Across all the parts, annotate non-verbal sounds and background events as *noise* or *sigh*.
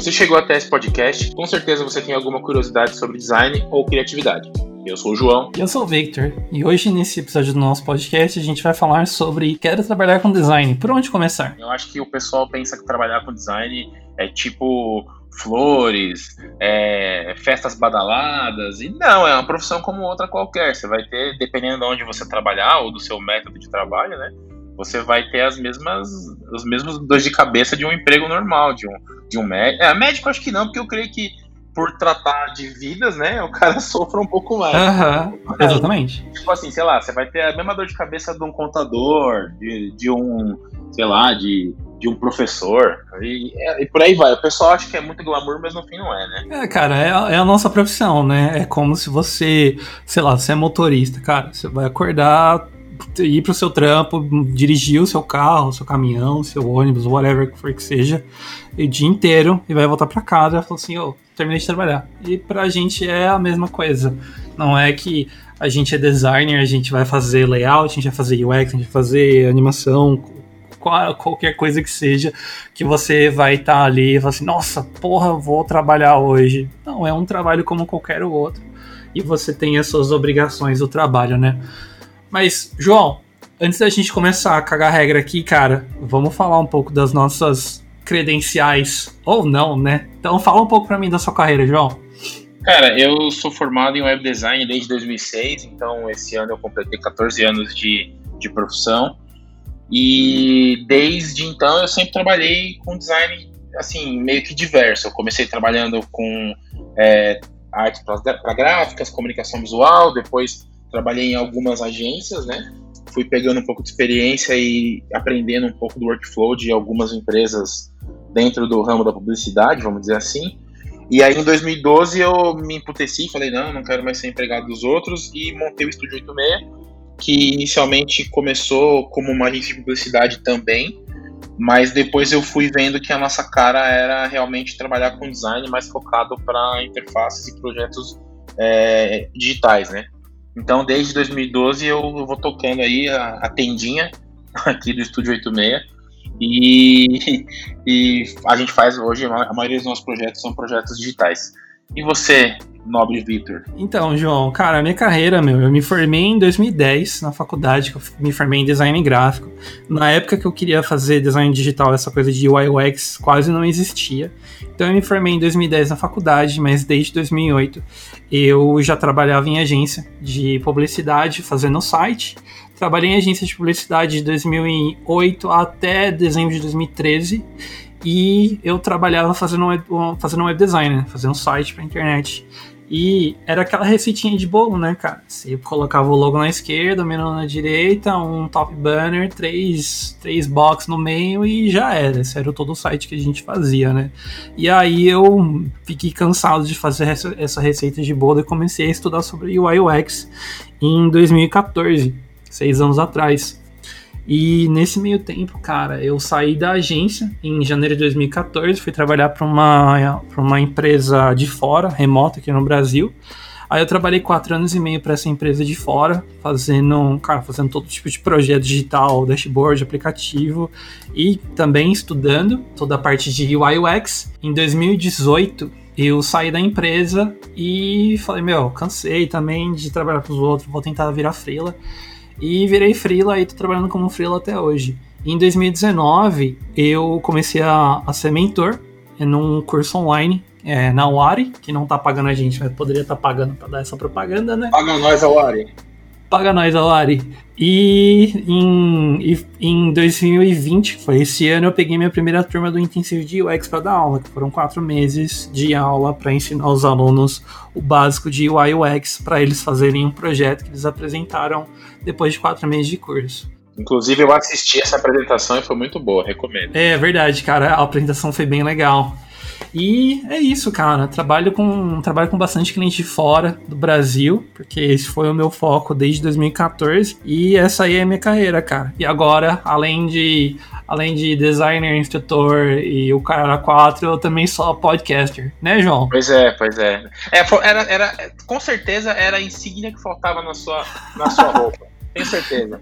você chegou até esse podcast, com certeza você tem alguma curiosidade sobre design ou criatividade. Eu sou o João. E eu sou o Victor. E hoje, nesse episódio do nosso podcast, a gente vai falar sobre quero trabalhar com design. Por onde começar? Eu acho que o pessoal pensa que trabalhar com design é tipo flores, é, festas badaladas. E não, é uma profissão como outra qualquer. Você vai ter, dependendo de onde você trabalhar ou do seu método de trabalho, né? Você vai ter as mesmas, os mesmos dores de cabeça de um emprego normal, de um, de um médico. É, médico acho que não, porque eu creio que por tratar de vidas, né, o cara *laughs* sofre um pouco mais. Uhum, exatamente. Tipo assim, sei lá, você vai ter a mesma dor de cabeça de um contador, de, de um, sei lá, de, de um professor, e, e, por aí vai. O pessoal acha que é muito glamour, mas no fim não é, né? É, cara, é, é a nossa profissão, né? É como se você, sei lá, você é motorista, cara, você vai acordar ir pro seu trampo, dirigir o seu carro, o seu caminhão, o seu ônibus, whatever que for que seja, o dia inteiro e vai voltar para casa e falar assim, ô, oh, terminei de trabalhar. E pra gente é a mesma coisa. Não é que a gente é designer, a gente vai fazer layout, a gente vai fazer UX, a gente vai fazer animação, qualquer coisa que seja, que você vai estar tá ali e falar assim, nossa, porra, vou trabalhar hoje. Não, é um trabalho como qualquer outro. E você tem as suas obrigações do trabalho, né? Mas, João, antes da gente começar a cagar regra aqui, cara, vamos falar um pouco das nossas credenciais. Ou não, né? Então fala um pouco para mim da sua carreira, João. Cara, eu sou formado em web design desde 2006, então esse ano eu completei 14 anos de, de profissão. E desde então eu sempre trabalhei com design, assim, meio que diverso. Eu comecei trabalhando com é, arte para gráficas, comunicação visual, depois trabalhei em algumas agências, né? Fui pegando um pouco de experiência e aprendendo um pouco do workflow de algumas empresas dentro do ramo da publicidade, vamos dizer assim. E aí em 2012 eu me emputeci, falei, não, não quero mais ser empregado dos outros e montei o Estúdio 86, que inicialmente começou como uma agência de publicidade também, mas depois eu fui vendo que a nossa cara era realmente trabalhar com design mais focado para interfaces e projetos é, digitais, né? Então, desde 2012 eu vou tocando aí a, a tendinha *laughs* aqui do Estúdio 86 e, *laughs* e a gente faz hoje, a maioria dos nossos projetos são projetos digitais. E você, nobre Vitor? Então, João, cara, minha carreira, meu, eu me formei em 2010 na faculdade, que eu me formei em design gráfico. Na época que eu queria fazer design digital, essa coisa de UI UX quase não existia. Então eu me formei em 2010 na faculdade, mas desde 2008 eu já trabalhava em agência de publicidade, fazendo site. Trabalhei em agência de publicidade de 2008 até dezembro de 2013 e eu trabalhava fazendo web, fazendo web design, né? fazendo site pra internet. E era aquela receitinha de bolo, né, cara? Você colocava o logo na esquerda, o menu na direita, um top banner, três, três box no meio e já era. Esse era todo o site que a gente fazia, né? E aí eu fiquei cansado de fazer essa, essa receita de bolo e comecei a estudar sobre UI UX em 2014, seis anos atrás. E nesse meio tempo, cara, eu saí da agência em janeiro de 2014, fui trabalhar para uma, uma empresa de fora, remota aqui no Brasil. Aí eu trabalhei quatro anos e meio para essa empresa de fora, fazendo, cara, fazendo todo tipo de projeto digital, dashboard, aplicativo e também estudando toda a parte de UI UX. Em 2018, eu saí da empresa e falei, meu, cansei também de trabalhar para os outros, vou tentar virar freela. E virei freela e tô trabalhando como freela até hoje. Em 2019, eu comecei a, a ser mentor num curso online é, na Wari, que não tá pagando a gente, mas poderia estar tá pagando pra dar essa propaganda, né? Paga nós a Wari. Paga nós a Wari. E em, em 2020, foi esse ano, eu peguei minha primeira turma do intensivo de UX para dar aula, que foram quatro meses de aula para ensinar os alunos o básico de UI UX para eles fazerem um projeto que eles apresentaram depois de quatro meses de curso. Inclusive, eu assisti essa apresentação e foi muito boa, recomendo. É verdade, cara, a apresentação foi bem legal. E é isso, cara. Trabalho com, trabalho com bastante cliente fora do Brasil, porque esse foi o meu foco desde 2014. E essa aí é a minha carreira, cara. E agora, além de, além de designer, instrutor e o cara 4, eu também sou podcaster, né, João? Pois é, pois é. é era, era, com certeza era a insígnia que faltava na sua, na sua roupa. Tenho certeza.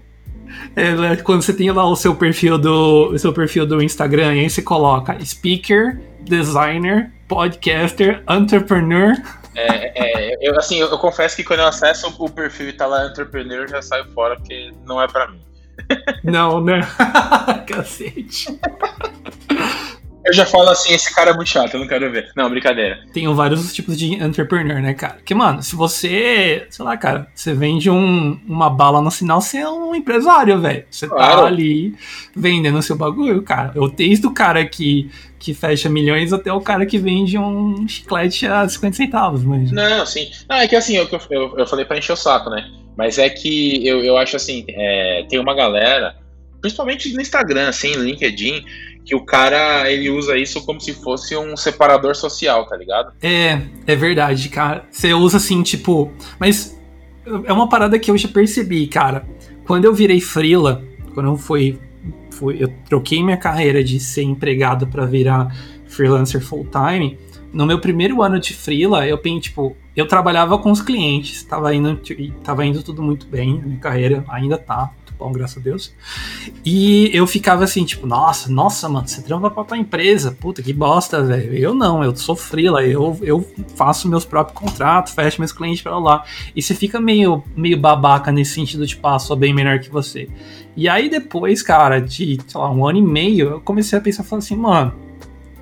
Quando você tem lá o seu perfil do seu perfil do Instagram, e aí você coloca speaker, designer, podcaster, entrepreneur. É, é eu, assim, eu, eu, confesso que quando eu acesso o perfil e tá lá entrepreneur, eu já saio fora, porque não é para mim. Não, né? *laughs* Cacete. *laughs* Eu já falo assim, esse cara é muito chato, eu não quero ver. Não, brincadeira. Tem vários tipos de entrepreneur, né, cara? Que, mano, se você, sei lá, cara, você vende um, uma bala no sinal, você é um empresário, velho. Você tá claro. tá ali vendendo seu bagulho, cara. Eu desde o cara que, que fecha milhões até o cara que vende um chiclete a 50 centavos, mas... Não, sim. Não, é que assim, eu, eu, eu falei pra encher o saco, né? Mas é que eu, eu acho assim, é, tem uma galera, principalmente no Instagram, assim, no LinkedIn, que o cara ele usa isso como se fosse um separador social, tá ligado? É, é verdade, cara. Você usa assim, tipo. Mas é uma parada que eu já percebi, cara. Quando eu virei frila, quando eu fui. fui eu troquei minha carreira de ser empregado para virar freelancer full time. No meu primeiro ano de freela, eu tipo, eu trabalhava com os clientes, tava indo, tava indo tudo muito bem, minha carreira ainda tá bom, graças a Deus. E eu ficava assim, tipo, nossa, nossa, mano, você trampa pra tua empresa, puta que bosta, velho. Eu não, eu sou freela, eu, eu faço meus próprios contratos, fecho meus clientes pra lá. E você fica meio, meio babaca nesse sentido tipo, ah, sou bem melhor que você. E aí depois, cara, de, sei lá, um ano e meio, eu comecei a pensar, falando assim, mano,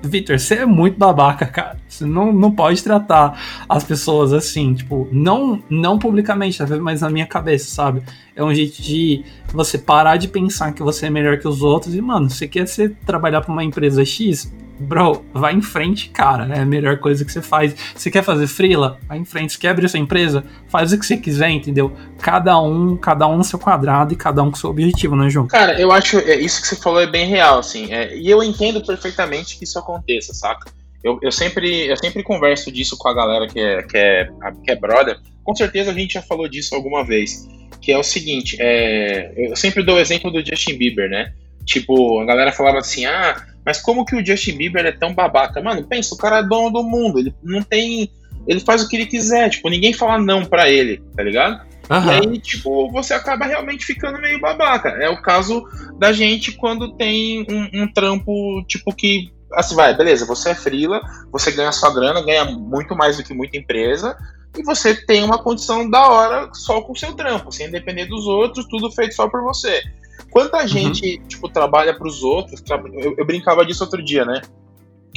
Victor, você é muito babaca, cara. Você não, não pode tratar as pessoas assim, tipo, não, não publicamente, mas na minha cabeça, sabe? É um jeito de você parar de pensar que você é melhor que os outros e, mano, você quer ser, trabalhar para uma empresa X? Bro, vai em frente, cara. É a melhor coisa que você faz. Você quer fazer freela? Vai em frente. Você quer abrir sua empresa? Faz o que você quiser, entendeu? Cada um, cada um no seu quadrado e cada um com seu objetivo, né, João? Cara, eu acho é, isso que você falou é bem real, assim. É, e eu entendo perfeitamente que isso aconteça, saca? Eu, eu, sempre, eu sempre converso disso com a galera que é, que, é, que é brother. Com certeza a gente já falou disso alguma vez que é o seguinte, é, eu sempre dou o exemplo do Justin Bieber, né? Tipo, a galera falava assim, ah, mas como que o Justin Bieber é tão babaca? Mano, pensa, o cara é dono do mundo, ele não tem... Ele faz o que ele quiser, tipo, ninguém fala não pra ele, tá ligado? Uhum. E aí, tipo, você acaba realmente ficando meio babaca. É o caso da gente quando tem um, um trampo, tipo, que assim, vai, beleza, você é frila, você ganha sua grana, ganha muito mais do que muita empresa, e você tem uma condição da hora só com o seu trampo, sem depender dos outros, tudo feito só por você. Quanta uhum. gente, tipo, trabalha para os outros, tra... eu, eu, brincava disso outro dia, né?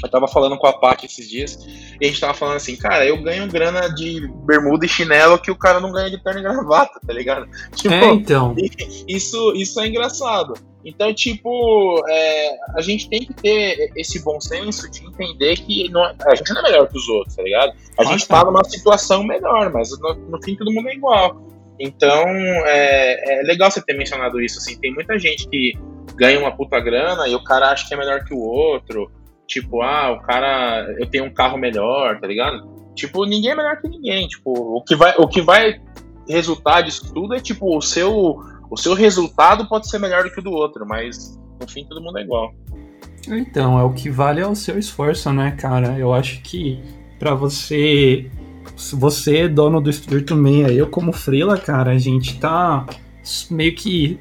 Eu tava falando com a Paty esses dias, e a gente tava falando assim, cara, eu ganho grana de bermuda e chinelo que o cara não ganha de terno e gravata, tá ligado? *laughs* Tipo, é, então. *laughs* Isso, isso é engraçado. Então, tipo, é, a gente tem que ter esse bom senso de entender que não, é, a gente não é melhor que os outros, tá ligado? A gente tá numa situação melhor, mas no, no fim todo mundo é igual. Então, é, é, legal você ter mencionado isso, assim, tem muita gente que ganha uma puta grana e o cara acha que é melhor que o outro, tipo, ah, o cara, eu tenho um carro melhor, tá ligado? Tipo, ninguém é melhor que ninguém, tipo, o que vai, o que vai resultar disso tudo é, tipo, o seu o seu resultado pode ser melhor do que o do outro, mas no fim todo mundo é igual. Então, é o que vale é o seu esforço, né, cara? Eu acho que para você. Você é dono do estúdio também, eu como Freela, cara, a gente tá meio que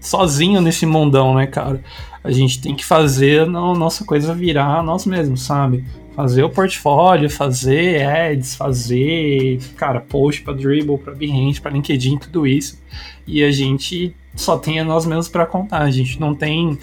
sozinho nesse mundão, né, cara? A gente tem que fazer a nossa coisa virar nós mesmos, sabe? fazer o portfólio, fazer ads, fazer, cara, post para Dribble, para Behance, para LinkedIn, tudo isso. E a gente só tem a nós mesmos para contar. A gente não tem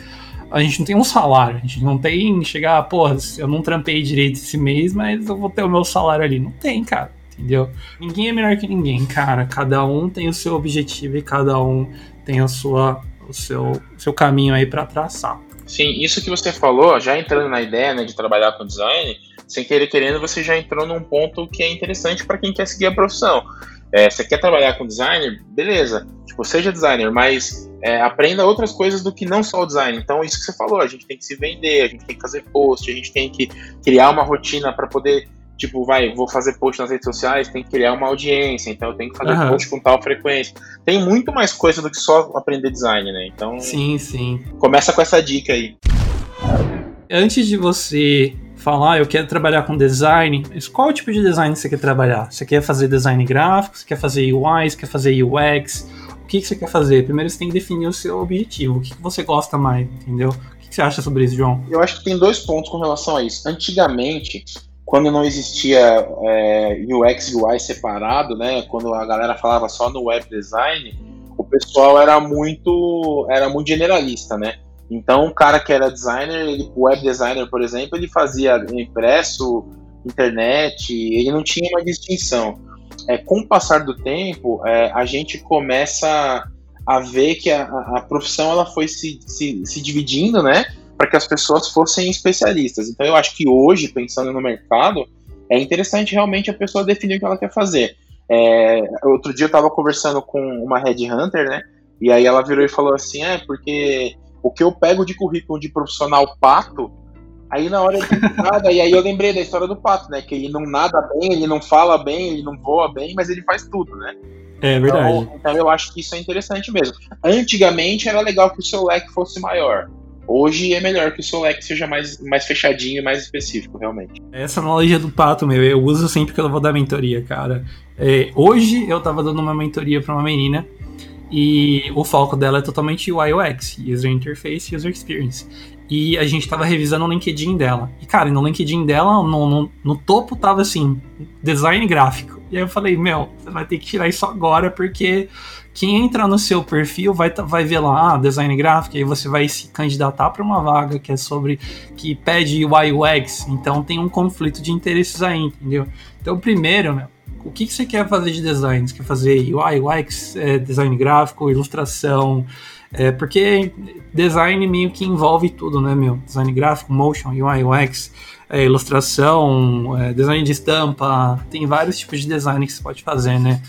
a gente não tem um salário, a gente não tem chegar, pô, eu não trampei direito esse mês, mas eu vou ter o meu salário ali. Não tem, cara, entendeu? Ninguém é melhor que ninguém, cara. Cada um tem o seu objetivo e cada um tem a sua, o seu, seu caminho aí para traçar. Sim, isso que você falou, já entrando na ideia né, de trabalhar com design, sem querer querendo, você já entrou num ponto que é interessante para quem quer seguir a profissão. É, você quer trabalhar com designer? Beleza, tipo, seja designer, mas é, aprenda outras coisas do que não só o design. Então, isso que você falou, a gente tem que se vender, a gente tem que fazer post, a gente tem que criar uma rotina para poder tipo, vai, vou fazer post nas redes sociais, tem que criar uma audiência, então eu tenho que fazer uhum. post com tal frequência. Tem muito mais coisa do que só aprender design, né? Então. Sim, sim. Começa com essa dica aí. Antes de você falar, ah, eu quero trabalhar com design, mas qual tipo de design você quer trabalhar? Você quer fazer design gráfico? Você quer fazer UI? Você quer fazer UX? que, que você quer fazer? Primeiro você tem que definir o seu objetivo, o que, que você gosta mais, entendeu? O que, que você acha sobre isso, João? Eu acho que tem dois pontos com relação a isso. Antigamente, quando não existia é, UX e UI separado, né, quando a galera falava só no web design, o pessoal era muito era muito generalista, né? Então, o cara que era designer, ele, web designer, por exemplo, ele fazia impresso, internet, ele não tinha uma distinção. É, com o passar do tempo, é, a gente começa a ver que a, a profissão ela foi se, se, se dividindo, né? para que as pessoas fossem especialistas. Então eu acho que hoje, pensando no mercado, é interessante realmente a pessoa definir o que ela quer fazer. É, outro dia eu estava conversando com uma headhunter, né? E aí ela virou e falou assim, é, porque o que eu pego de currículo de profissional pato, aí na hora de *laughs* nada, e aí eu lembrei da história do pato, né? Que ele não nada bem, ele não fala bem, ele não voa bem, mas ele faz tudo, né? É verdade. Então, então eu acho que isso é interessante mesmo. Antigamente era legal que o seu leque fosse maior. Hoje é melhor que o Solec seja mais, mais fechadinho e mais específico, realmente. Essa analogia do pato, meu, eu uso sempre que eu vou dar mentoria, cara. É, hoje eu tava dando uma mentoria para uma menina e o foco dela é totalmente UI UX, User Interface User Experience. E a gente tava revisando o LinkedIn dela. E, cara, no LinkedIn dela, no, no, no topo tava assim, design gráfico. E aí eu falei, meu, você vai ter que tirar isso agora, porque quem entra no seu perfil vai, vai ver lá, ah, design gráfico, e aí você vai se candidatar para uma vaga que é sobre, que pede UI UX, então tem um conflito de interesses aí, entendeu? Então, primeiro, meu, o que, que você quer fazer de design? Você quer fazer UI, UX, é, design gráfico, ilustração, é, porque design meio que envolve tudo, né, meu? Design gráfico, motion, UI, UX, é, ilustração, é, design de estampa, tem vários tipos de design que você pode fazer, né?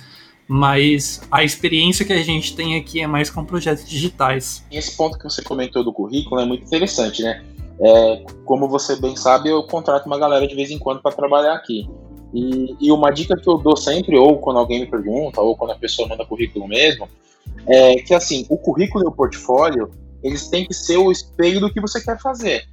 mas a experiência que a gente tem aqui é mais com projetos digitais. Esse ponto que você comentou do currículo é muito interessante, né? É, como você bem sabe, eu contrato uma galera de vez em quando para trabalhar aqui. E, e, uma dica que eu dou sempre, ou quando alguém me pergunta, ou quando a pessoa manda currículo mesmo, é que assim, o currículo e o portfólio, eles têm que ser o espelho do que você quer fazer.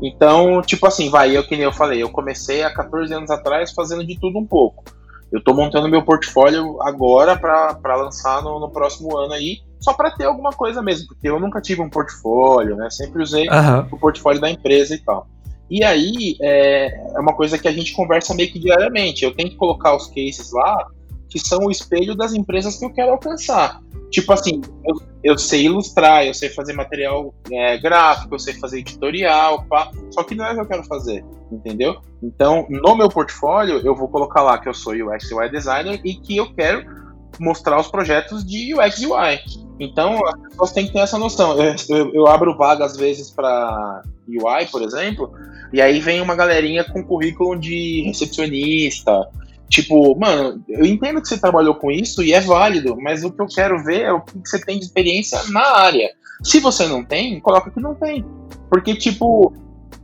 Então, tipo assim, vai, eu que nem eu falei, eu comecei há 14 anos atrás fazendo de tudo um pouco. Eu estou montando meu portfólio agora para lançar no, no, próximo ano aí, só para ter alguma coisa mesmo, porque eu nunca tive um portfólio, né? Sempre usei uhum. o portfólio da empresa e tal. E aí é, é uma coisa que a gente conversa meio que diariamente. Eu tenho que colocar os cases lá que são o espelho das empresas que eu quero alcançar. Tipo assim, eu, eu sei ilustrar, eu sei fazer material é, gráfico, eu sei fazer editorial, pá, só que não é o que eu quero fazer, entendeu? Então, no meu portfólio, eu vou colocar lá que eu sou UX UI designer e que eu quero mostrar os projetos de UX UI. Então, as pessoas têm que ter essa noção. Eu, eu, eu abro vaga, às vezes, para UI, por exemplo, e aí vem uma galerinha com currículo de recepcionista, Tipo, mano, eu entendo que você trabalhou com isso e é válido, mas o que eu quero ver é o que você tem de experiência na área. Se você não tem, coloca que não tem. Porque, tipo,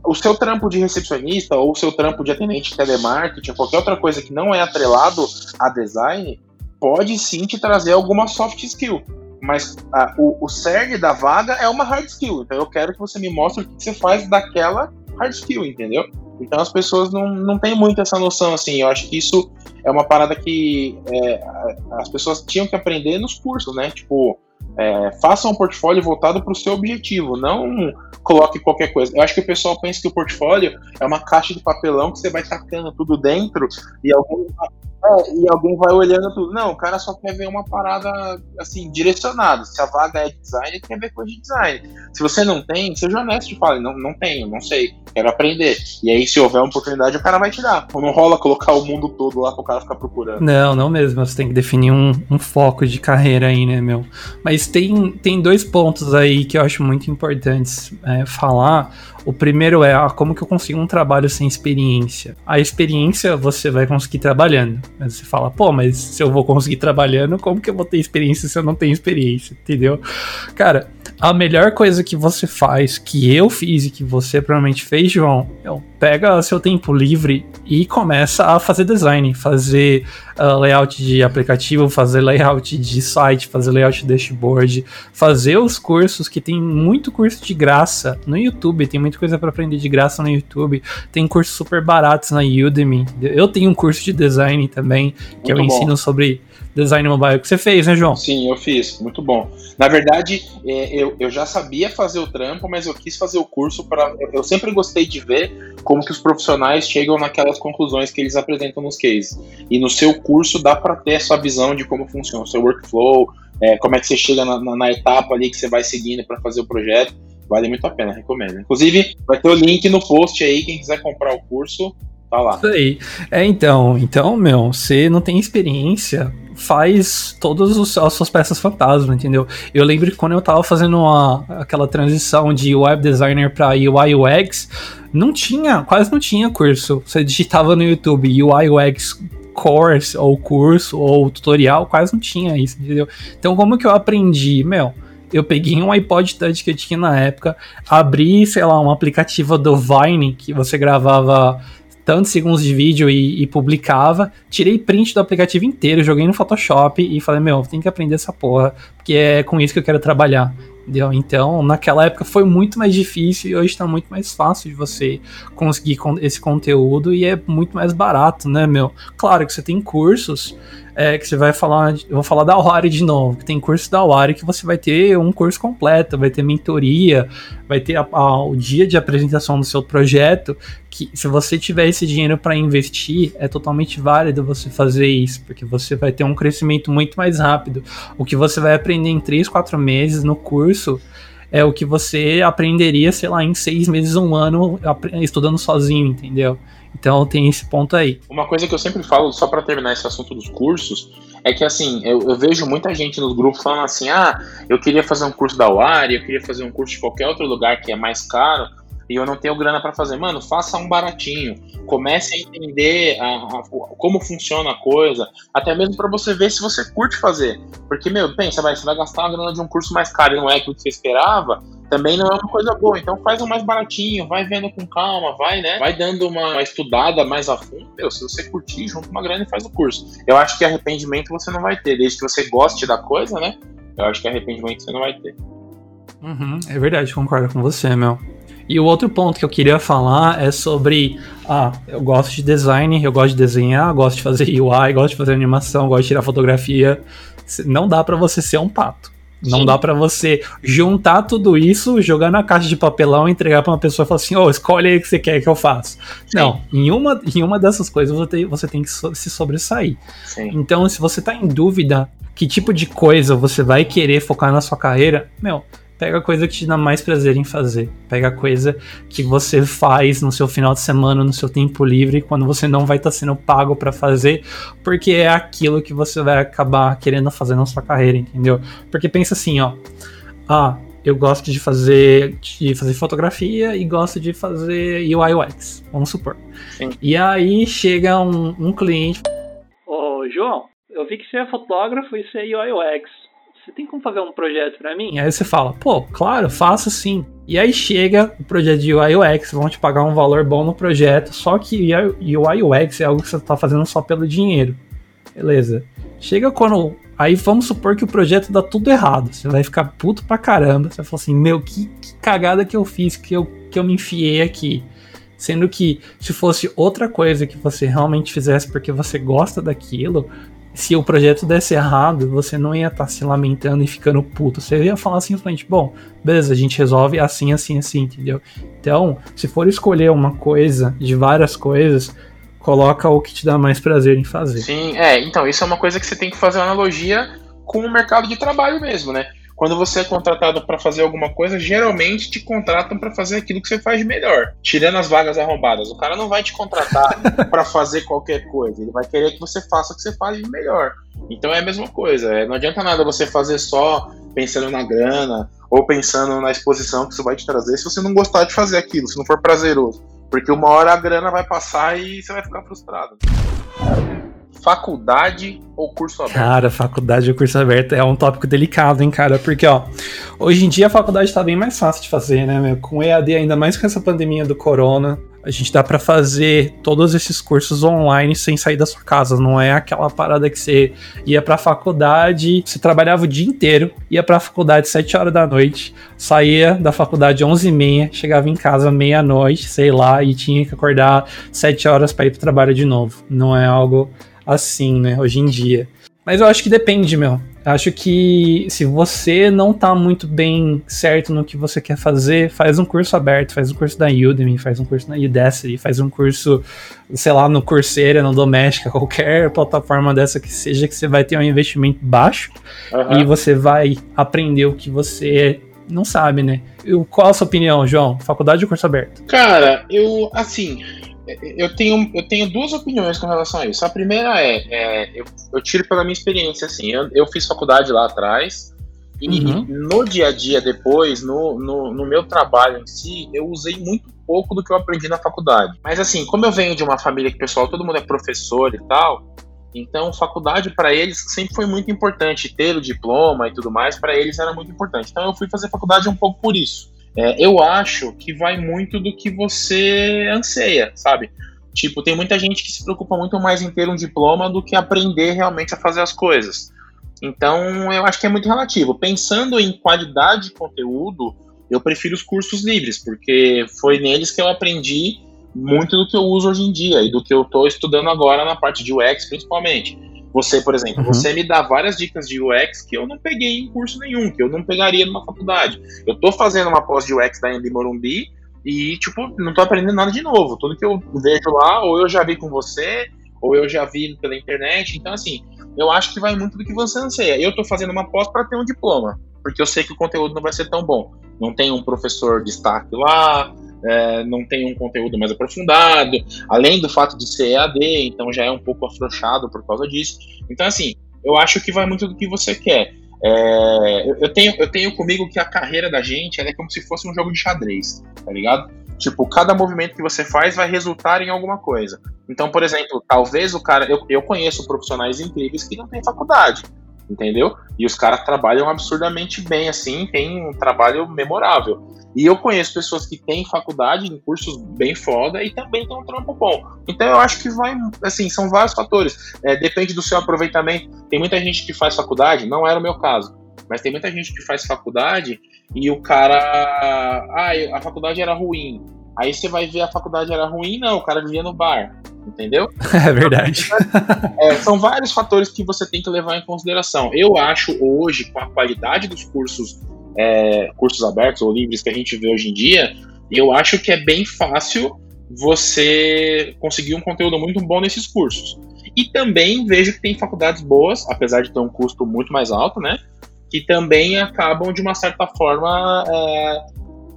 o seu trampo de recepcionista ou o seu trampo de atendente de telemarketing, qualquer outra coisa que não é atrelado a design, pode sim te trazer alguma soft skill. Mas a, o, o cerne da vaga é uma hard skill. Então eu quero que você me mostre o que você faz daquela hard skill, entendeu? Então as pessoas não, não têm muito essa noção, assim. Eu acho que isso é uma parada que é, as pessoas tinham que aprender nos cursos, né? Tipo, é, faça um portfólio voltado para o seu objetivo, não coloque qualquer coisa. Eu acho que o pessoal pensa que o portfólio é uma caixa de papelão que você vai tacando tudo dentro e algum é, e alguém vai olhando tudo. Não, o cara só quer ver uma parada assim, direcionada. Se a vaga é design, ele quer ver coisa de design. Se você não tem, seja honesto e fale, não, não tenho, não sei, quero aprender. E aí, se houver uma oportunidade, o cara vai te dar. Não rola colocar o mundo todo lá pro cara ficar procurando. Não, não mesmo. Você tem que definir um, um foco de carreira aí, né, meu? Mas tem, tem dois pontos aí que eu acho muito importantes é, falar. O primeiro é ah, como que eu consigo um trabalho sem experiência. A experiência você vai conseguir trabalhando. Mas você fala, pô, mas se eu vou conseguir trabalhando, como que eu vou ter experiência se eu não tenho experiência? Entendeu? Cara, a melhor coisa que você faz, que eu fiz e que você provavelmente fez, João, é pega seu tempo livre e começa a fazer design, fazer uh, layout de aplicativo, fazer layout de site, fazer layout de dashboard, fazer os cursos que tem muito curso de graça no YouTube, tem muita coisa para aprender de graça no YouTube, tem cursos super baratos na Udemy. Eu tenho um curso de design também que muito eu bom. ensino sobre design mobile que você fez, né, João? Sim, eu fiz, muito bom. Na verdade, é, eu, eu já sabia fazer o trampo, mas eu quis fazer o curso para. Eu sempre gostei de ver como que os profissionais chegam naquelas conclusões que eles apresentam nos cases. E no seu curso dá para ter essa visão de como funciona o seu workflow, é, como é que você chega na, na, na etapa ali que você vai seguindo para fazer o projeto. Vale muito a pena, recomendo. Inclusive, vai ter o link no post aí, quem quiser comprar o curso, tá lá. Isso aí. É, então, então, meu, você não tem experiência, faz todas as suas peças fantasma, entendeu? Eu lembro que quando eu tava fazendo uma, aquela transição de web designer para UI UX, não tinha, quase não tinha curso. Você digitava no YouTube UI UX course, ou curso, ou tutorial, quase não tinha isso, entendeu? Então, como que eu aprendi? Meu, eu peguei um iPod Touch que eu tinha na época, abri, sei lá, um aplicativo do Vine que você gravava tantos segundos de vídeo e, e, publicava, tirei print do aplicativo inteiro, joguei no Photoshop e falei, meu, tem que aprender essa porra, porque é com isso que eu quero trabalhar. Entendeu? Então, naquela época foi muito mais difícil e hoje está muito mais fácil de você conseguir esse conteúdo e é muito mais barato, né, meu? Claro que você tem cursos é, que você vai falar, eu vou falar da Wari de novo, que tem curso da Wari que você vai ter um curso completo, vai ter mentoria, vai ter a, a, o dia de apresentação do seu projeto, que se você tiver esse dinheiro para investir, é totalmente válido você fazer isso, porque você vai ter um crescimento muito mais rápido. O que você vai aprender em 3, 4 meses no curso é o que você aprenderia, sei lá, em seis meses, um ano, estudando sozinho, entendeu? Então tem esse ponto aí. Uma coisa que eu sempre falo, só para terminar esse assunto dos cursos, é que assim, eu, eu, vejo muita gente nos grupos falando assim: ah, eu queria fazer um curso da UARI, eu queria fazer um curso de qualquer outro lugar que é mais caro e eu não tenho grana para fazer. Mano, faça um baratinho. Comece a entender a, a, como funciona a coisa, até mesmo para você ver se você curte fazer. Porque, meu, pensa, vai, você vai gastar uma grana de um curso mais caro e não é aquilo que você esperava, também não é uma coisa boa. Então faz um mais baratinho, vai vendo com calma, vai, né? Vai dando uma, uma estudada mais a fundo. Meu, se você curtir, junta uma grana e faz o curso. Eu acho que arrependimento você não vai ter, desde que você goste da coisa, né? Eu acho que arrependimento você não vai ter. Uhum, é verdade, concordo com você, meu. E o outro ponto que eu queria falar é sobre. Ah, eu gosto de design, eu gosto de desenhar, gosto de fazer *laughs* UI, gosto de fazer animação, gosto de tirar fotografia. Não dá para você ser um pato. Não Sim. dá para você juntar tudo isso, jogar na caixa de papelão, entregar para uma pessoa e falar assim: oh, escolhe aí o que você quer que eu faça. Sim. Não, em uma, em uma dessas coisas você tem, você tem que so, se sobressair. Sim. Então, se você tá em dúvida que tipo de coisa você vai querer focar na sua carreira, meu, Pega a coisa que te dá mais prazer em fazer. Pega a coisa que você faz no seu final de semana, no seu tempo livre, quando você não vai estar tá sendo pago para fazer, porque é aquilo que você vai acabar querendo fazer na sua carreira, entendeu? Porque pensa assim, ó. Ah, eu gosto de fazer de fazer fotografia e gosto de fazer UI UX, vamos supor. Sim. E aí chega um, um cliente. Ô, João, eu vi que você é fotógrafo e você é UI UX você tem como fazer um projeto para mim? Aí você fala, pô, claro, faço sim. E aí chega o projeto de UI UX, vão te pagar um valor bom no projeto, só que UI UX é algo que você tá fazendo só pelo dinheiro. Beleza. Chega quando. Aí vamos supor que o projeto dá tudo errado. Você vai ficar puto pra caramba. Você vai falar assim, meu, que, que cagada que eu fiz, que eu, que eu me enfiei aqui. Sendo que se fosse outra coisa que você realmente fizesse porque você gosta daquilo, se o projeto desse errado, você não ia estar tá se lamentando e ficando puto. Você ia falar simplesmente, bom, beleza, a gente resolve assim, assim, assim, entendeu? Então, se for escolher uma coisa de várias coisas, coloca o que te dá mais prazer em fazer. Sim, é, então, isso é uma coisa que você tem que fazer uma analogia com o mercado de trabalho mesmo, né? Quando você é contratado para fazer alguma coisa, geralmente te contratam para fazer aquilo que você faz de melhor, tirando as vagas arrombadas. O cara não vai te contratar *laughs* para fazer qualquer coisa, ele vai querer que você faça o que você faz de melhor. Então é a mesma coisa. É, não adianta nada você fazer só pensando na grana ou pensando na exposição que isso vai te trazer se você não gostar de fazer aquilo, se não for prazeroso. Porque uma hora a grana vai passar e você vai ficar frustrado faculdade ou curso aberto? Cara, faculdade ou curso aberto é um tópico delicado, hein, cara? Porque, ó, hoje em dia a faculdade tá bem mais fácil de fazer, né, meu? Com EAD, ainda mais com essa pandemia do corona, a gente dá para fazer todos esses cursos online sem sair da sua casa. Não é aquela parada que você ia pra faculdade, você trabalhava o dia inteiro, ia pra faculdade 7 horas da noite, saía da faculdade 11 e meia, chegava em casa meia-noite, sei lá, e tinha que acordar 7 horas para ir pro trabalho de novo. Não é algo assim, né, hoje em dia. Mas eu acho que depende, meu. Acho que se você não tá muito bem certo no que você quer fazer, faz um curso aberto, faz um curso da Udemy, faz um curso na Udacity, faz um curso, sei lá, no Coursera, no Doméstica, qualquer plataforma dessa que seja, que você vai ter um investimento baixo uhum. e você vai aprender o que você não sabe, né? Qual a sua opinião, João? Faculdade ou curso aberto? Cara, eu, assim, eu tenho, eu tenho duas opiniões com relação a isso. A primeira é, é eu, eu, tiro pela minha experiência, assim, eu, eu fiz faculdade lá atrás, e uhum. no dia a dia depois, no, no, no, meu trabalho em si, eu usei muito pouco do que eu aprendi na faculdade. Mas assim, como eu venho de uma família que, pessoal, todo mundo é professor e tal, então faculdade para eles sempre foi muito importante. Ter o diploma e tudo mais, para eles era muito importante. Então eu fui fazer faculdade um pouco por isso. É, eu acho que vai muito do que você anseia, sabe? Tipo, tem muita gente que se preocupa muito mais em ter um diploma do que aprender realmente a fazer as coisas. Então, eu acho que é muito relativo. Pensando em qualidade de conteúdo, eu prefiro os cursos livres, porque foi neles que eu aprendi muito do que eu uso hoje em dia e do que eu estou estudando agora na parte de UX, principalmente. Você, por exemplo, uhum. você me dá várias dicas de UX que eu não peguei em curso nenhum, que eu não pegaria numa faculdade. Eu tô fazendo uma pós de UX da Andy Morumbi e, tipo, não tô aprendendo nada de novo. Tudo que eu vejo lá, ou eu já vi com você, ou eu já vi pela internet. Então, assim, eu acho que vai muito do que você anseia. Eu tô fazendo uma pós para ter um diploma, porque eu sei que o conteúdo não vai ser tão bom. Não tem um professor destaque lá, é, não tem um conteúdo mais aprofundado, além do fato de ser EAD, então já é um pouco afrouxado por causa disso. Então, assim, eu acho que vai muito do que você quer. É, eu, tenho, eu tenho comigo que a carreira da gente é como se fosse um jogo de xadrez, tá ligado? Tipo, cada movimento que você faz vai resultar em alguma coisa. Então, por exemplo, talvez o cara. Eu, eu conheço profissionais incríveis que não têm faculdade, entendeu? E os caras trabalham absurdamente bem, assim, tem um trabalho memorável. E eu conheço pessoas que têm faculdade em cursos bem foda e também têm um trampo bom. Então eu acho que vai, assim, são vários fatores. É, depende do seu aproveitamento. Tem muita gente que faz faculdade, não era o meu caso, mas tem muita gente que faz faculdade e o cara. Ah, a faculdade era ruim. Aí você vai ver a faculdade era ruim, não, o cara vivia no bar. Entendeu? *laughs* É verdade. É, são vários fatores que você tem que levar em consideração. Eu acho hoje, com a qualidade dos cursos é, cursos abertos ou livres que a gente vê hoje em dia, eu acho que é bem fácil você conseguir um conteúdo muito bom nesses cursos. E também vejo que tem faculdades boas, apesar de ter um custo muito mais alto, né? Que também acabam, de uma certa forma, é,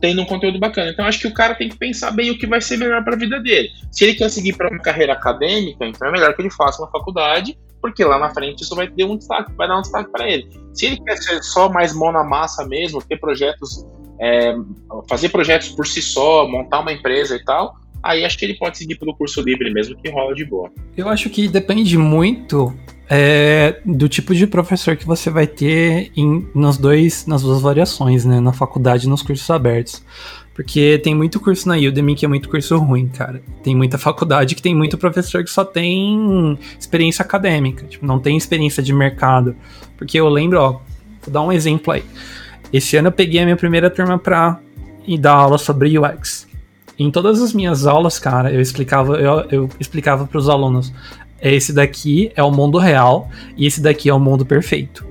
tendo um conteúdo bacana. Então, acho que o cara tem que pensar bem o que vai ser melhor para a vida dele. Se ele quer seguir para uma carreira acadêmica, então é melhor que ele faça uma faculdade porque lá na frente isso vai ter um destaque, vai dar um destaque para ele. Se ele quer ser só mais mão na massa mesmo, ter projetos, é, fazer projetos por si só, montar uma empresa e tal, aí acho que ele pode seguir pelo curso livre mesmo, que rola de boa. Eu acho que depende muito é, do tipo de professor que você vai ter em, nos dois, nas duas variações, né? Na faculdade e nos cursos abertos. Porque tem muito curso na Udemy que é muito curso ruim, cara. Tem muita faculdade que tem muito professor que só tem experiência acadêmica, tipo, não tem experiência de mercado. Porque eu lembro, ó, vou dar um exemplo aí. Esse ano eu peguei a minha primeira turma pra ir dar aula sobre UX. Em todas as minhas aulas, cara, eu explicava, eu, eu explicava para os alunos: esse daqui é o mundo real e esse daqui é o mundo perfeito.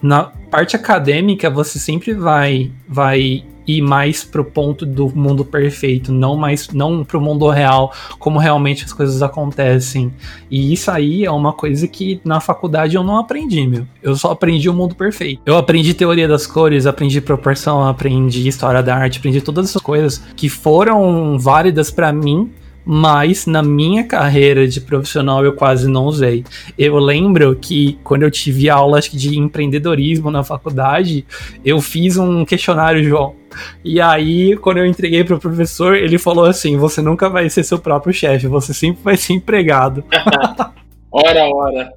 Na parte acadêmica, você sempre vai vai ir mais pro ponto do mundo perfeito, não mais não pro mundo real, como realmente as coisas acontecem. E isso aí é uma coisa que na faculdade eu não aprendi, meu. Eu só aprendi o mundo perfeito. Eu aprendi teoria das cores, aprendi proporção, aprendi história da arte, aprendi todas essas coisas que foram válidas para mim mas na minha carreira de profissional eu quase não usei. Eu lembro que quando eu tive aula de empreendedorismo na faculdade, eu fiz um questionário, João. E aí, quando eu entreguei para o professor, ele falou assim: você nunca vai ser seu próprio chefe, você sempre vai ser empregado. *laughs* ora, ora.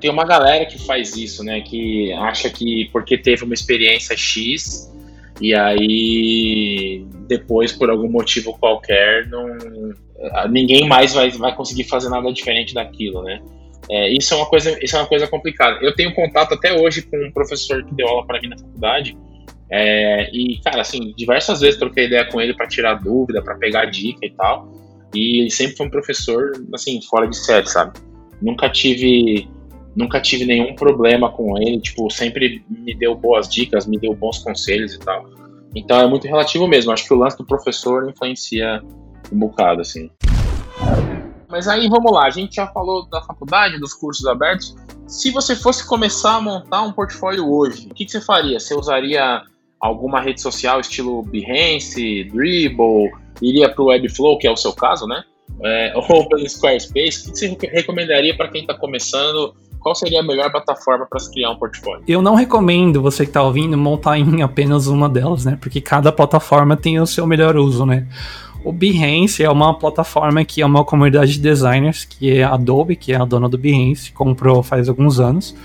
Tem uma galera que faz isso, né? Que acha que porque teve uma experiência X e aí depois por algum motivo qualquer não ninguém mais vai, vai conseguir fazer nada diferente daquilo, né? É, isso é uma coisa isso é uma coisa complicada. Eu tenho contato até hoje com um professor que deu aula para mim na faculdade é, e cara assim diversas vezes troquei ideia com ele para tirar dúvida, para pegar dica e tal. E ele sempre foi um professor assim fora de série, sabe? Nunca tive nunca tive nenhum problema com ele, tipo, sempre me deu boas dicas, me deu bons conselhos e tal. Então é muito relativo mesmo. Acho que o lance do professor influencia um bocado, assim. Mas aí vamos lá, a gente já falou da faculdade, dos cursos abertos. Se você fosse começar a montar um portfólio hoje, o que, que você faria? Você usaria alguma rede social estilo Behance, Dribble, iria para o Webflow, que é o seu caso, né? É, *laughs* ou pelo Squarespace, o que você recomendaria para quem está começando? Qual seria a melhor plataforma para se criar um portfólio? Eu não recomendo você que está ouvindo montar em apenas uma delas, né? Porque cada plataforma tem o seu melhor uso, né? O Behance é uma plataforma que é uma comunidade de designers, que é a Adobe, que é a dona do Behance, comprou faz alguns anos.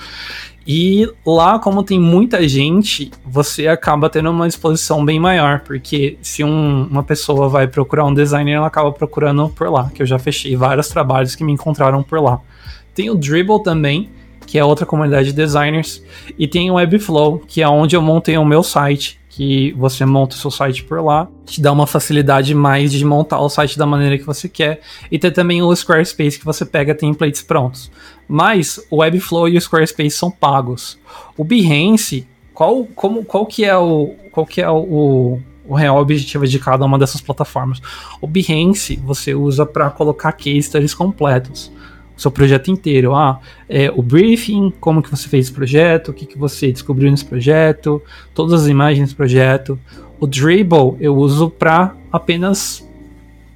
E lá, como tem muita gente, você acaba tendo uma exposição bem maior, porque se um, uma pessoa vai procurar um designer, ela acaba procurando por lá, que eu já fechei vários trabalhos que me encontraram por lá. Tem o Dribble também, que é outra comunidade de designers, e tem o Webflow, que é onde eu montei o meu site, que você monta o seu site por lá, te dá uma facilidade mais de montar o site da maneira que você quer, e tem também o Squarespace que você pega templates prontos. Mas o Webflow e o Squarespace são pagos. O Behance, qual, como, qual que é o qual que é o, o real objetivo de cada uma dessas plataformas? O Behance você usa para colocar case studies completos seu projeto inteiro. Ah, é, o briefing, como que você fez esse projeto, o que, que você descobriu nesse projeto, todas as imagens do projeto. O Dribble eu uso para apenas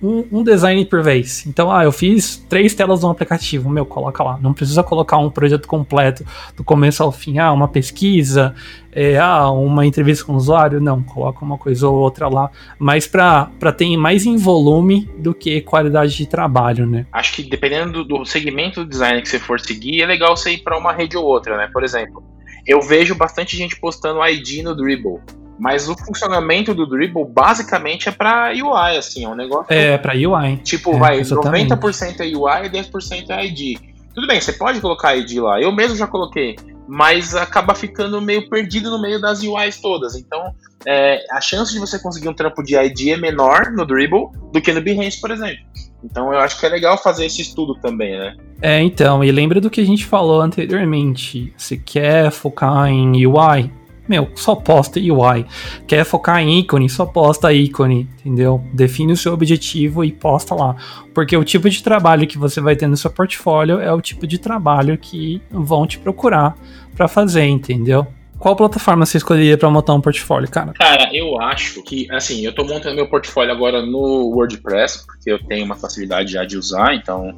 um, um, design por vez. Então, ah, eu fiz três telas no aplicativo, meu, coloca lá. Não precisa colocar um projeto completo do começo ao fim. Ah, uma pesquisa, é, ah, uma entrevista com o usuário. Não, coloca uma coisa ou outra lá. Mas para ter mais em volume do que qualidade de trabalho, né? Acho que dependendo do, do segmento do design que você for seguir, é legal você ir para uma rede ou outra, né? Por exemplo, eu vejo bastante gente postando ID no Dribble. Mas o funcionamento do Dribble basicamente é para UI, assim, é um negócio. É, para UI. Tipo, é, vai, exatamente. 90% é UI e 10% é ID. Tudo bem, você pode colocar ID lá. Eu mesmo já coloquei, mas acaba ficando meio perdido no meio das UIs todas. Então, é, a chance de você conseguir um trampo de ID é menor no Dribble do que no Behance, por exemplo. Então, eu acho que é legal fazer esse estudo também, né? É, então, e lembra do que a gente falou anteriormente. Se quer focar em UI, meu, só posta UI. Quer focar em ícone, só posta ícone, entendeu? Define o seu objetivo e posta lá. Porque o tipo de trabalho que você vai ter no seu portfólio é o tipo de trabalho que vão te procurar para fazer, entendeu? Qual plataforma você escolheria para montar um portfólio, cara? Cara, eu acho que, assim, eu tô montando meu portfólio agora no WordPress, porque eu tenho uma facilidade já de usar, então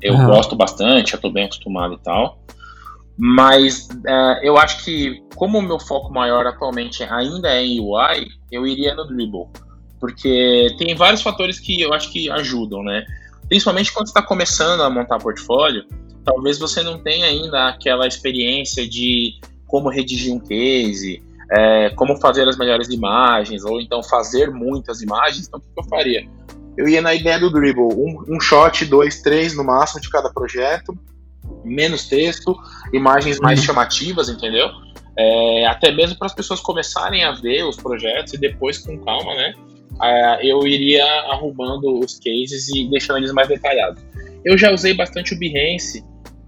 eu uhum. gosto bastante, eu tô bem acostumado e tal. Mas uh, eu acho que, como o meu foco maior atualmente ainda é em UI, eu iria no Dribble. Porque tem vários fatores que eu acho que ajudam, né? Principalmente quando está começando a montar portfólio, talvez você não tenha ainda aquela experiência de como redigir um case, é, como fazer as melhores imagens, ou então fazer muitas imagens. Então, o que eu faria? Eu ia na ideia do Dribble, um, um shot, dois, três no máximo de cada projeto, menos texto, imagens mais uhum. chamativas, entendeu? É, até mesmo para as pessoas começarem a ver os projetos e depois, com calma, né? É, eu iria arrumando os cases e deixando eles mais detalhados. Eu já usei bastante o Behance,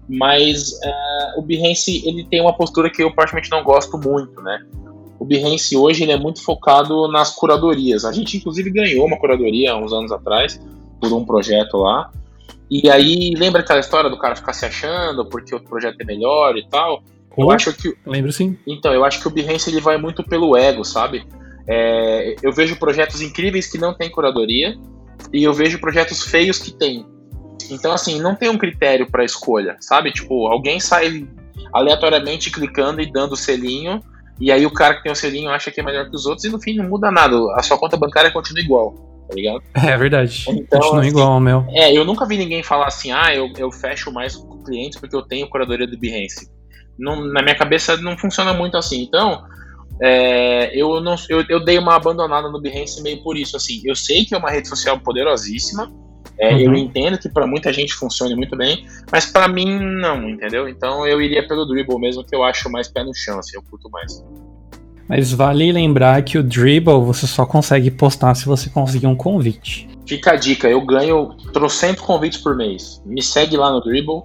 mas uh, o Behance ele tem uma postura que eu particularmente não gosto muito, né? O Behance hoje ele é muito focado nas curadorias. A gente inclusive ganhou uma curadoria há uns anos atrás por um projeto lá. E aí, lembra aquela história do cara ficar se achando porque o projeto é melhor e tal? Eu acho que. Lembro sim. Então, eu acho que o Behance ele vai muito pelo ego, sabe? É, eu vejo projetos incríveis que não tem curadoria e eu vejo projetos feios que tem. Então, assim, não tem um critério para escolha, sabe? Tipo, alguém sai aleatoriamente clicando e dando o selinho, e aí o cara que tem o selinho acha que é melhor que os outros, e no fim não muda nada, a sua conta bancária continua igual tá ligado? *laughs* É verdade. Então, Continua assim, igual ao meu. É, eu nunca vi ninguém falar assim, ah, eu, eu fecho mais clientes porque eu tenho curadoria do Behance. Não, na minha cabeça não funciona muito assim. Então, é, eu, não, eu, eu dei uma abandonada no Behance meio por isso. Assim, eu sei que é uma rede social poderosíssima, é, uhum. Eu entendo que para muita gente funcione muito bem, mas para mim não, entendeu? Então eu iria pelo Dribble mesmo, que eu acho mais pé no chão, assim, eu curto mais. Mas vale lembrar que o Dribble você só consegue postar se você conseguir um convite. Fica a dica, eu ganho trocentos convites por mês. Me segue lá no Dribble,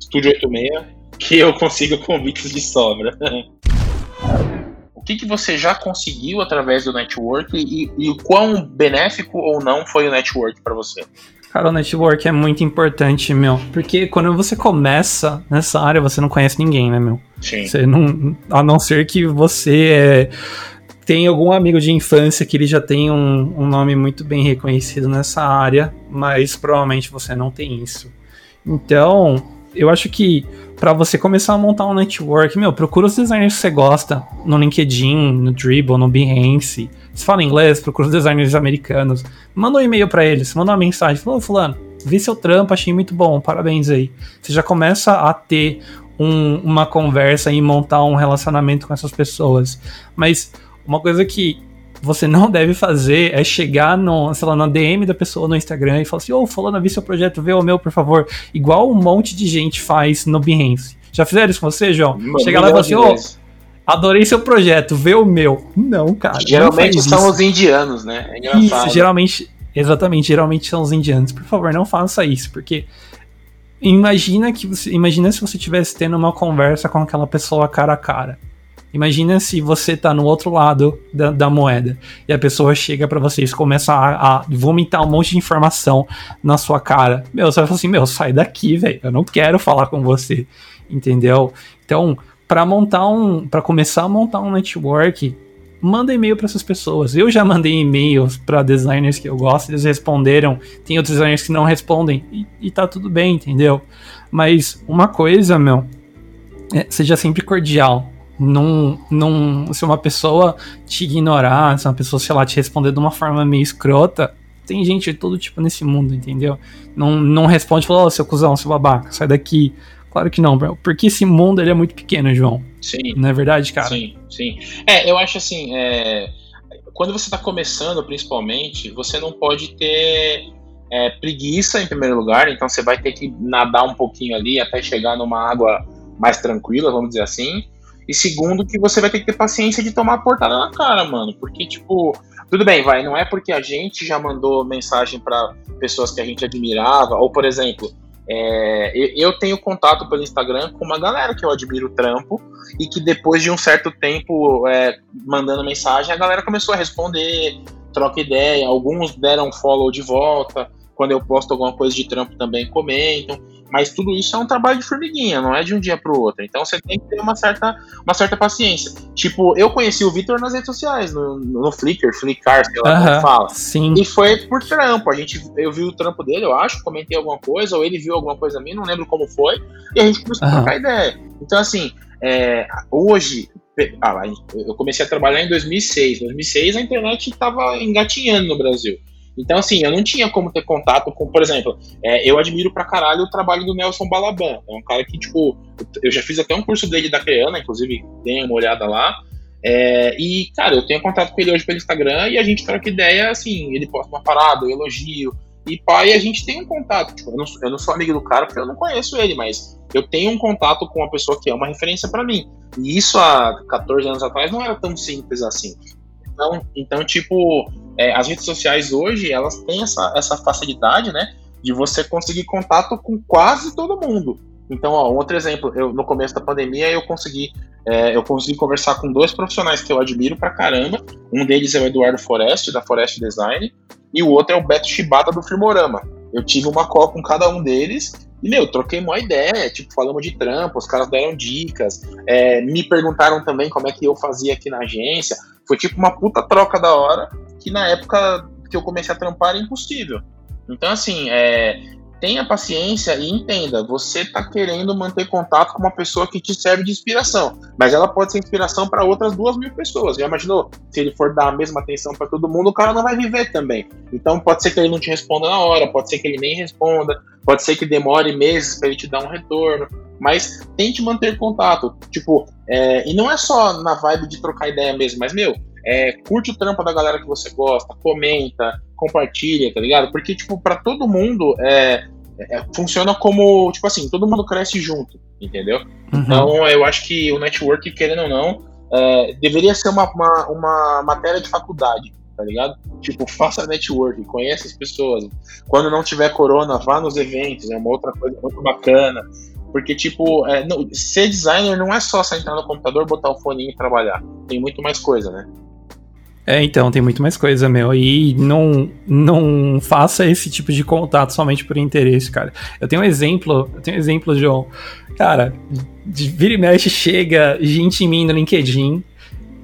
Studio 86, que eu consigo convites de sobra. *laughs* o que, que você já conseguiu através do network e, e o quão benéfico ou não foi o network para você? Cara, o network é muito importante, meu. Porque quando você começa nessa área, você não conhece ninguém, né, meu? Sim. Você não, a não ser que você é, tem algum amigo de infância que ele já tem um, um nome muito bem reconhecido nessa área, mas provavelmente você não tem isso. Então, eu acho que para você começar a montar um network, meu, procura os designers que você gosta no LinkedIn, no Dribble, no Behance. Se fala inglês, procura os designers americanos. Manda um e-mail para eles, manda uma mensagem, fala, fulano, vi seu trampo, achei muito bom, parabéns aí. Você já começa a ter um, uma conversa e montar um relacionamento com essas pessoas. Mas uma coisa que você não *laughs* deve fazer é chegar no, sei lá, na DM da pessoa no Instagram e falar assim, ô, oh, fulano, vi seu projeto, vê o meu, por favor. Igual um monte de gente faz no Behance. Já fizeram isso com você, João? Chegar lá e falar assim, ô, adorei seu projeto, vê o meu. Não, cara. Geralmente não são isso. os indianos, né? É engraçado. Isso, geralmente, exatamente, geralmente são os indianos. Por favor, não faça isso, porque imagina que você, imagina se você estivesse tendo uma conversa com aquela pessoa cara a cara. Imagina se você tá no outro lado da, da moeda e a pessoa chega para vocês começa a, a, vomitar um monte de informação na sua cara. Meu, você vai falar assim: Meu, sai daqui, velho. Eu não quero falar com você. Entendeu? Então, para montar um. para começar a montar um network, manda e-mail para essas pessoas. Eu já mandei e-mails para designers que eu gosto, eles responderam. Tem outros designers que não respondem e, e tá tudo bem, entendeu? Mas uma coisa, meu, é, seja sempre cordial não, não, se uma pessoa te ignorar, se uma pessoa, sei lá, te responder de uma forma meio escrota, tem gente de todo tipo nesse mundo, entendeu? Não, não responde e fala, ô, oh, seu cuzão, seu babaca, sai daqui. Claro que não. Porque esse mundo ele é muito pequeno, João. Sim. Não é verdade, cara? Sim, sim. É, eu acho assim, é... quando você está começando, principalmente, você não pode ter é, preguiça em primeiro lugar, então você vai ter que nadar um pouquinho ali até chegar numa água mais tranquila, vamos dizer assim. E segundo, que você vai ter que ter paciência de tomar a portada na cara, mano. Porque, tipo, tudo bem, vai, não é porque a gente já mandou mensagem para pessoas que a gente admirava, ou, por exemplo, é, eu tenho contato pelo Instagram com uma galera que eu admiro o trampo e que depois de um certo tempo é, mandando mensagem, a galera começou a responder, troca ideia, alguns deram follow de volta, quando eu posto alguma coisa de trampo também comentam. Mas tudo isso é um trabalho de formiguinha, não é de um dia para o outro. Então você tem que ter uma certa, uma certa paciência. Tipo, eu conheci o Vitor nas redes sociais, no, no Flickr, Flickr, sei lá como fala. Sim. E foi por trampo. A gente, eu vi o trampo dele, eu acho, comentei alguma coisa, ou ele viu alguma coisa a mim, não lembro como foi, e a gente começou a trocar ideia. Então, assim, é, hoje, ah, eu comecei a trabalhar em 2006. 2006 a internet estava engatinhando no Brasil. Então, assim, eu não tinha como ter contato com, por exemplo, é, eu admiro pra caralho o trabalho do Nelson Balaban. É um cara que, tipo, eu já fiz até um curso dele da Creana, inclusive, dei uma olhada lá. É, e, cara, eu tenho contato com ele hoje pelo Instagram e a gente troca ideia, assim, ele posta uma parada, eu elogio. E pai, a gente tem um contato. Tipo, eu não, eu não sou amigo do cara porque eu não conheço ele, mas eu tenho um contato com uma pessoa que é uma referência para mim. E isso há 14 anos atrás não era tão simples assim. Então, então tipo, é, as redes sociais hoje, elas têm essa, essa facilidade, né? De você conseguir contato com quase todo mundo. Então, ó, outro exemplo, eu, no começo da pandemia eu consegui, é, eu consegui conversar com dois profissionais que eu admiro pra caramba. Um deles é o Eduardo Forest, da Forest Design, e o outro é o Beto Shibata, do Firmorama. Eu tive uma call com cada um deles e, meu, troquei uma ideia, tipo, falamos de trampo, os caras deram dicas, é, me perguntaram também como é que eu fazia aqui na agência. Foi tipo uma puta troca da hora, que na época que eu comecei a trampar era impossível. Então, assim, é, tenha paciência e entenda, você está querendo manter contato com uma pessoa que te serve de inspiração, mas ela pode ser inspiração para outras duas mil pessoas. Já imaginou? Se ele for dar a mesma atenção para todo mundo, o cara não vai viver também. Então pode ser que ele não te responda na hora, pode ser que ele nem responda, pode ser que demore meses para ele te dar um retorno, mas tente manter contato. Tipo, é, e não é só na vibe de trocar ideia mesmo, mas meu, é, curte o trampo da galera que você gosta, comenta, compartilha, tá ligado? Porque, tipo, para todo mundo é, é, funciona como, tipo assim, todo mundo cresce junto, entendeu? Uhum. Então, eu acho que o network, querendo ou não, é, deveria ser uma, uma, uma matéria de faculdade, tá ligado? Tipo, faça network, conheça as pessoas. Quando não tiver corona, vá nos eventos, é uma outra coisa muito bacana. Porque, tipo, é, não, ser designer não é só sentar no computador, botar o fone e trabalhar. Tem muito mais coisa, né? É, então, tem muito mais coisa, meu. E não, não faça esse tipo de contato somente por interesse, cara. Eu tenho um exemplo, eu tenho um exemplo, João. Cara, de vira e mexe chega gente em mim no LinkedIn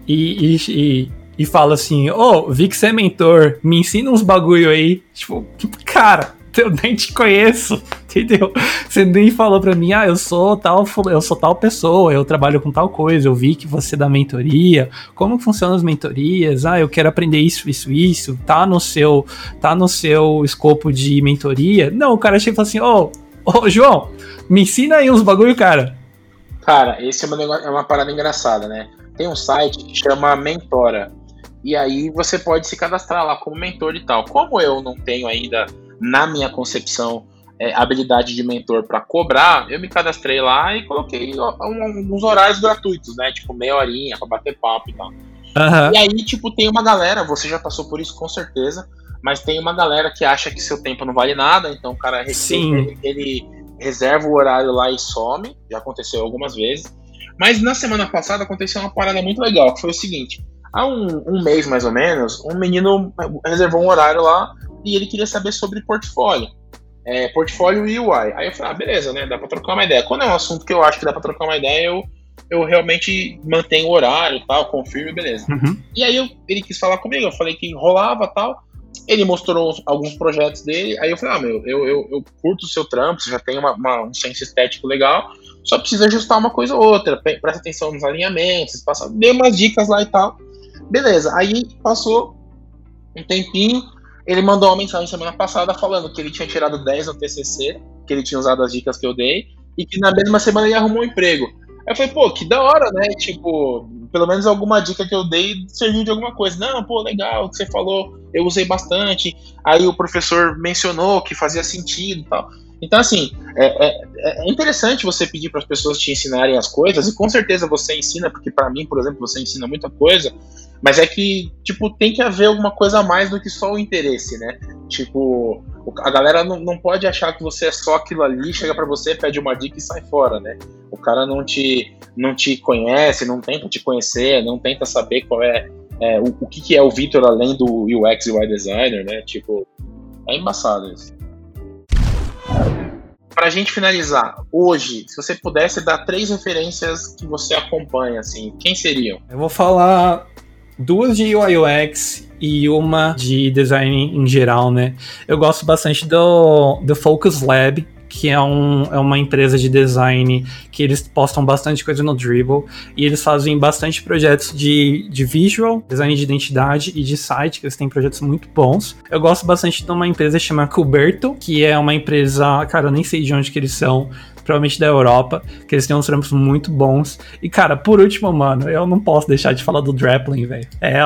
e, e, e, e fala assim: Ô, oh, vi que você é mentor, me ensina uns bagulho aí. Tipo, cara, *laughs* eu nem te conheço, entendeu? Você nem falou pra mim, ah, eu sou tal, eu sou tal pessoa, eu trabalho com tal coisa, eu vi que você dá mentoria, como funcionam as mentorias, ah, eu quero aprender isso, isso, isso, tá no seu, tá no seu escopo de mentoria. Não, o cara chega e fala assim, ô, oh, ô, João, me ensina aí uns bagulho, cara. Cara, esse é uma, é uma parada engraçada, né? Tem um site que chama Mentora. E aí você pode se cadastrar lá como mentor e tal. Como eu não tenho ainda na minha concepção, é, habilidade de mentor para cobrar, eu me cadastrei lá e coloquei alguns horários gratuitos, né? Tipo, meia horinha para bater papo e tal. Uhum. E aí, tipo, tem uma galera, você já passou por isso com certeza, mas tem uma galera que acha que seu tempo não vale nada, então o cara ele, ele reserva o horário lá e some, já aconteceu algumas vezes. Mas na semana passada aconteceu uma parada muito legal, que foi o seguinte: há um, um mês mais ou menos, um menino reservou um horário lá e ele queria saber sobre portfólio. É, portfólio e UI. Aí eu falei, ah, beleza, né? Dá pra trocar uma ideia. Quando é um assunto que eu acho que dá pra trocar uma ideia, eu, eu realmente mantenho o horário e tal, confirmo e beleza. Uhum. E aí eu, ele quis falar comigo, eu falei que rolava tal. Ele mostrou alguns projetos dele, aí eu falei, ah, meu, eu, eu, eu curto o seu trampo, você já tem uma, uma, um senso estético legal, só precisa ajustar uma coisa ou outra, presta atenção nos alinhamentos, passa, dei umas dicas lá e tal. Beleza, aí passou um tempinho, ele mandou uma mensagem semana passada falando que ele tinha tirado 10 no TCC, que ele tinha usado as dicas que eu dei, e que na mesma semana ele arrumou um emprego. Aí eu falei, pô, que da hora, né? Tipo, pelo menos alguma dica que eu dei serviu de alguma coisa. Não, pô, legal, o que você falou, eu usei bastante. Aí o professor mencionou que fazia sentido e tal. Então, assim, é, é, é interessante você pedir para as pessoas te ensinarem as coisas, e com certeza você ensina, porque para mim, por exemplo, você ensina muita coisa, mas é que, tipo, tem que haver alguma coisa a mais do que só o interesse, né? Tipo, a galera não, não pode achar que você é só aquilo ali, chega para você, pede uma dica e sai fora, né? O cara não te, não te conhece, não tenta te conhecer, não tenta saber qual é, é o, o que, que é o Victor além do UX e UI designer, né? Tipo, é embaçado isso. Pra gente finalizar, hoje, se você pudesse dar três referências que você acompanha, assim, quem seriam? Eu vou falar duas de UI UX e uma de design em geral, né? Eu gosto bastante do, do Focus Lab, que é, um, é uma empresa de design que eles postam bastante coisa no Dribble e eles fazem bastante projetos de, de visual, design de identidade e de site, que eles têm projetos muito bons. Eu gosto bastante de uma empresa chamada Cuberto, que é uma empresa, cara, eu nem sei de onde que eles são, provavelmente da Europa, que eles têm uns trampos muito bons. E, cara, por último, mano, eu não posso deixar de falar do Draplin, velho. É,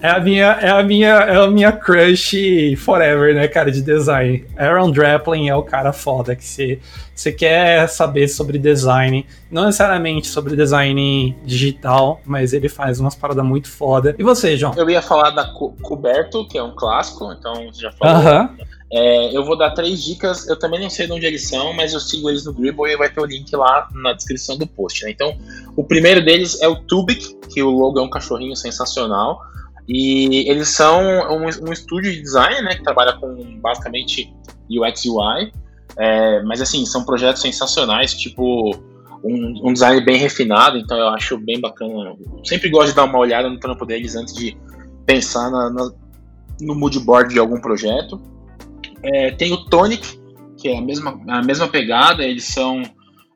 é, *laughs* a minha, é a minha, é a minha crush forever, né, cara, de design. Aaron Draplin é o cara foda que você você quer saber sobre design, não necessariamente sobre design digital, mas ele faz umas paradas muito foda. E você, João? Eu ia falar da Coberto, que é um clássico, então você já falou. Uh -huh. É, eu vou dar três dicas. Eu também não sei de onde eles são, mas eu sigo eles no Gribble e vai ter o link lá na descrição do post. Né? Então, o primeiro deles é o Tubic, que o logo é um cachorrinho sensacional. E eles são um, um estúdio de design, né, que trabalha com basicamente UX UI. É, mas assim, são projetos sensacionais, tipo um, um, design bem refinado, então eu acho bem bacana. Sempre gosto de dar uma olhada no trampo deles antes de pensar na, na, no mood board de algum projeto. É, tem o Tonic, que é a mesma, a mesma pegada, eles são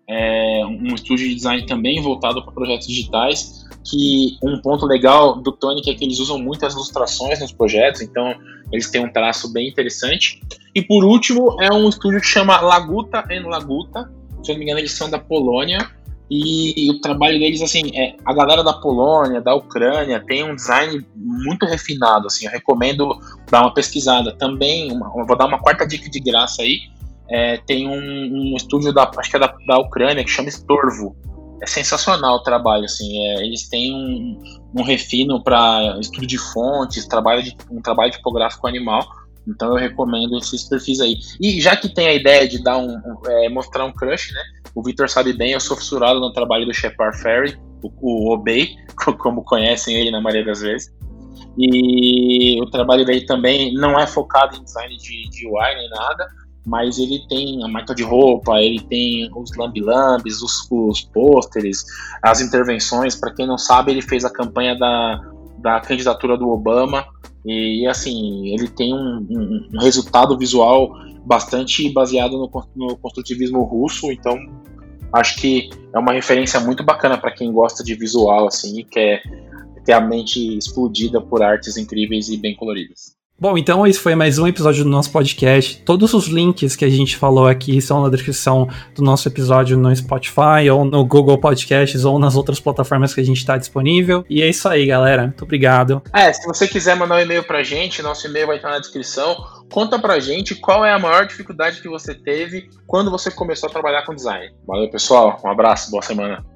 é, um estúdio de design também voltado para projetos digitais, que um ponto legal do Tonic é que eles usam muitas ilustrações nos projetos, então eles têm um traço bem interessante. E por último, é um estúdio que chama Laguta and Laguta, se eu não me engano eles são da Polônia, e o trabalho deles, assim, é, a galera da Polônia, da Ucrânia, tem um design muito refinado, assim, eu recomendo dar uma pesquisada. Também, uma, vou dar uma quarta dica de graça aí, é, tem um, um, estúdio da, acho que é da, da Ucrânia, que chama Estorvo. É sensacional o trabalho, assim, é, eles têm um, um refino para estudo de fontes, trabalho de, um trabalho tipográfico animal, Então eu recomendo esses perfis aí. E já que tem a ideia de dar um, um é, mostrar um crush, né? O Victor sabe bem, eu sou fissurado no trabalho do Shepard Ferry, o, o Obey, *laughs* como conhecem ele na maioria das vezes. E o trabalho dele também não é focado em design de, de UI nem nada, mas ele tem a marca de roupa, ele tem os lambilambes, os, os pôsteres, as intervenções. Para quem não sabe, ele fez a campanha da, da candidatura do Obama e assim ele tem um, um, resultado visual bastante baseado no, no, construtivismo russo. Então acho que é uma referência muito bacana para quem gosta de visual assim e quer ter a mente explodida por artes incríveis e bem coloridas. Bom, então esse foi mais um episódio do nosso podcast. Todos os links que a gente falou aqui estão na descrição do nosso episódio no Spotify, ou no Google Podcasts, ou nas outras plataformas que a gente está disponível. E é isso aí, galera. Muito obrigado. É, se você quiser mandar um e-mail pra gente, nosso e-mail vai estar na descrição. Conta pra gente qual é a maior dificuldade que você teve quando você começou a trabalhar com design. Valeu, pessoal. Um abraço, boa semana.